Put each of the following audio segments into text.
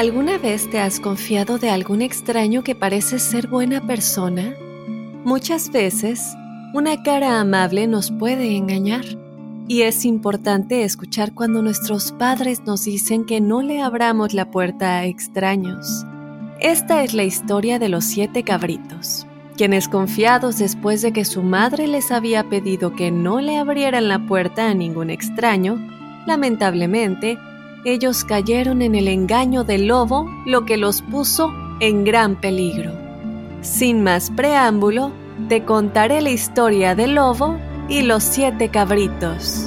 ¿Alguna vez te has confiado de algún extraño que parece ser buena persona? Muchas veces, una cara amable nos puede engañar. Y es importante escuchar cuando nuestros padres nos dicen que no le abramos la puerta a extraños. Esta es la historia de los siete cabritos, quienes confiados después de que su madre les había pedido que no le abrieran la puerta a ningún extraño, lamentablemente, ellos cayeron en el engaño del lobo, lo que los puso en gran peligro. Sin más preámbulo, te contaré la historia del lobo y los siete cabritos.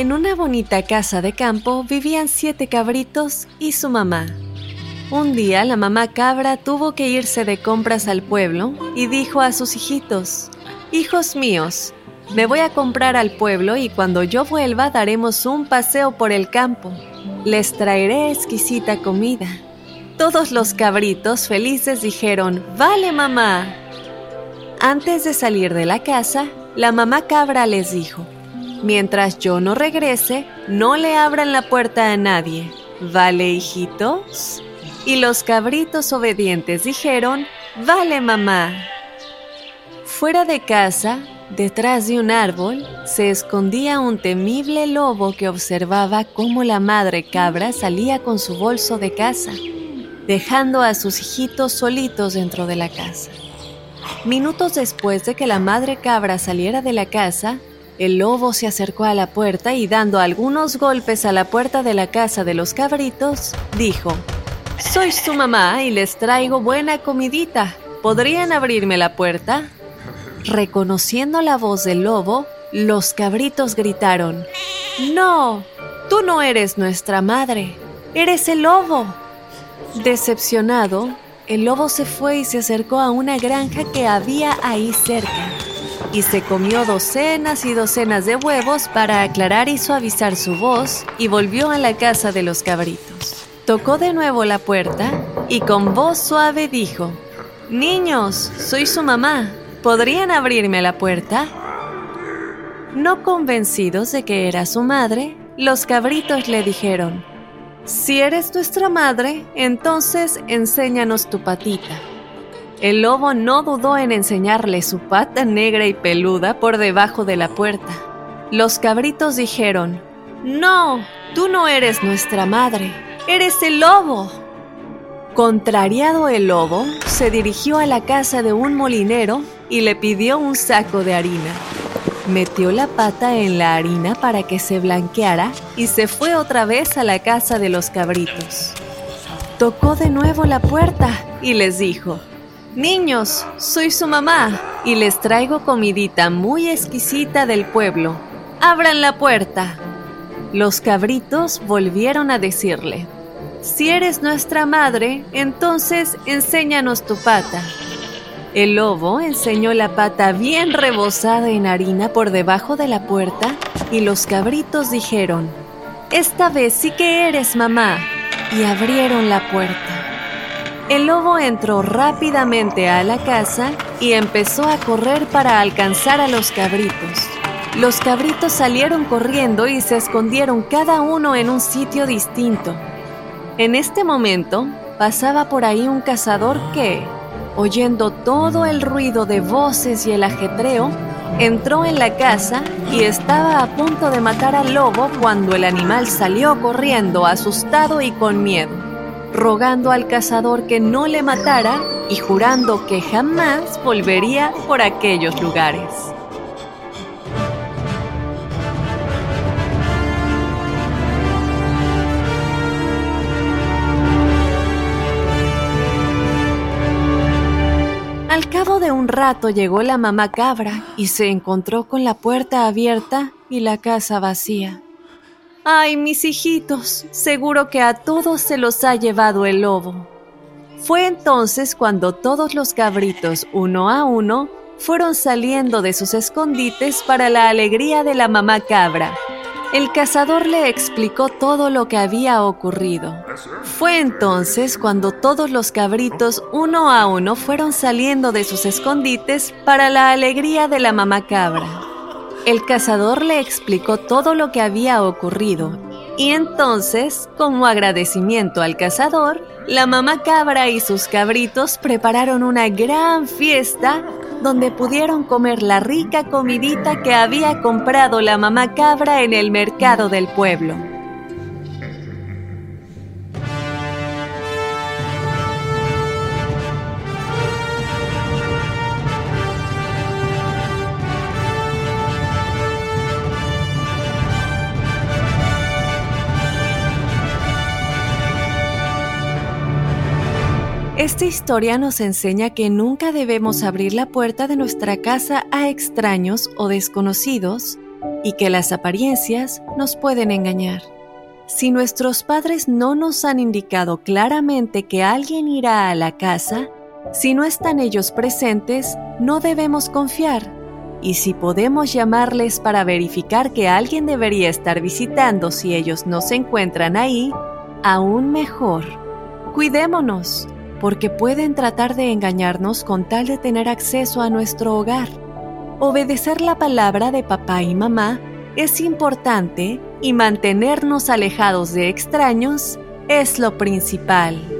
En una bonita casa de campo vivían siete cabritos y su mamá. Un día la mamá cabra tuvo que irse de compras al pueblo y dijo a sus hijitos, Hijos míos, me voy a comprar al pueblo y cuando yo vuelva daremos un paseo por el campo. Les traeré exquisita comida. Todos los cabritos felices dijeron, Vale mamá. Antes de salir de la casa, la mamá cabra les dijo, Mientras yo no regrese, no le abran la puerta a nadie. ¿Vale, hijitos? Y los cabritos obedientes dijeron, Vale, mamá. Fuera de casa, detrás de un árbol, se escondía un temible lobo que observaba cómo la madre cabra salía con su bolso de casa, dejando a sus hijitos solitos dentro de la casa. Minutos después de que la madre cabra saliera de la casa, el lobo se acercó a la puerta y dando algunos golpes a la puerta de la casa de los cabritos, dijo, Soy su mamá y les traigo buena comidita. ¿Podrían abrirme la puerta? Reconociendo la voz del lobo, los cabritos gritaron, No, tú no eres nuestra madre, eres el lobo. Decepcionado, el lobo se fue y se acercó a una granja que había ahí cerca y se comió docenas y docenas de huevos para aclarar y suavizar su voz y volvió a la casa de los cabritos. Tocó de nuevo la puerta y con voz suave dijo, Niños, soy su mamá, ¿podrían abrirme la puerta? No convencidos de que era su madre, los cabritos le dijeron, Si eres nuestra madre, entonces enséñanos tu patita. El lobo no dudó en enseñarle su pata negra y peluda por debajo de la puerta. Los cabritos dijeron, No, tú no eres nuestra madre, eres el lobo. Contrariado el lobo, se dirigió a la casa de un molinero y le pidió un saco de harina. Metió la pata en la harina para que se blanqueara y se fue otra vez a la casa de los cabritos. Tocó de nuevo la puerta y les dijo, Niños, soy su mamá y les traigo comidita muy exquisita del pueblo. Abran la puerta. Los cabritos volvieron a decirle, si eres nuestra madre, entonces enséñanos tu pata. El lobo enseñó la pata bien rebosada en harina por debajo de la puerta y los cabritos dijeron, esta vez sí que eres mamá, y abrieron la puerta. El lobo entró rápidamente a la casa y empezó a correr para alcanzar a los cabritos. Los cabritos salieron corriendo y se escondieron cada uno en un sitio distinto. En este momento, pasaba por ahí un cazador que, oyendo todo el ruido de voces y el ajetreo, entró en la casa y estaba a punto de matar al lobo cuando el animal salió corriendo asustado y con miedo, rogando al cazador que no le matara y jurando que jamás volvería por aquellos lugares. Al cabo de un rato llegó la mamá cabra y se encontró con la puerta abierta y la casa vacía. ¡Ay, mis hijitos! Seguro que a todos se los ha llevado el lobo. Fue entonces cuando todos los cabritos, uno a uno, fueron saliendo de sus escondites para la alegría de la mamá cabra. El cazador le explicó todo lo que había ocurrido. Fue entonces cuando todos los cabritos uno a uno fueron saliendo de sus escondites para la alegría de la mamá cabra. El cazador le explicó todo lo que había ocurrido y entonces, como agradecimiento al cazador, la mamá cabra y sus cabritos prepararon una gran fiesta donde pudieron comer la rica comidita que había comprado la mamá cabra en el mercado del pueblo. Esta historia nos enseña que nunca debemos abrir la puerta de nuestra casa a extraños o desconocidos y que las apariencias nos pueden engañar. Si nuestros padres no nos han indicado claramente que alguien irá a la casa, si no están ellos presentes, no debemos confiar. Y si podemos llamarles para verificar que alguien debería estar visitando si ellos no se encuentran ahí, aún mejor. Cuidémonos porque pueden tratar de engañarnos con tal de tener acceso a nuestro hogar. Obedecer la palabra de papá y mamá es importante y mantenernos alejados de extraños es lo principal.